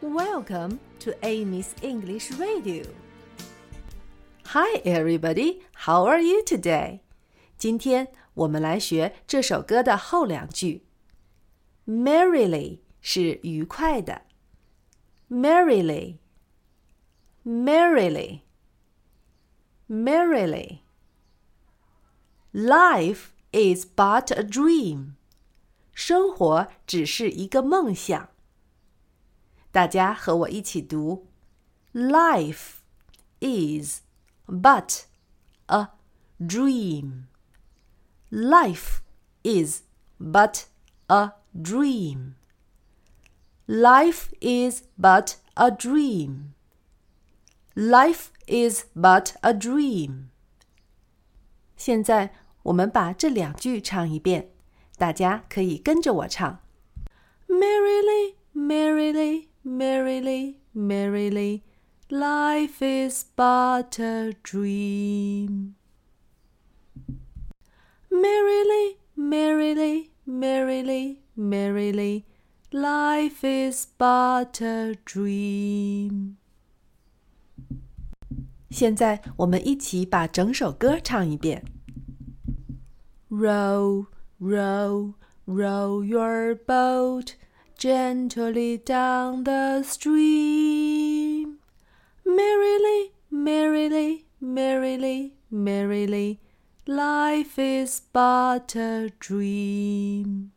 Welcome to Amy's English Radio. Hi, everybody. How are you today? 今天我们来学这首歌的后两句。Merrily 是愉快的，merrily, merrily, merrily. Life is but a dream. 生活只是一个梦想。 大家和我一起读：Life is but a dream. Life is but a dream. Life is but a dream. Life is but a dream. 现在我们把这两句唱一遍，大家可以跟着我唱：Merrily, merrily merrily, merrily, life is but a dream. Merrily, merrily, merrily, merrily, life is but a dream. 现在我们一起把整首歌唱一遍。Row, row, row your boat gently down the stream. Merrily, merrily, merrily, merrily, life is but a dream.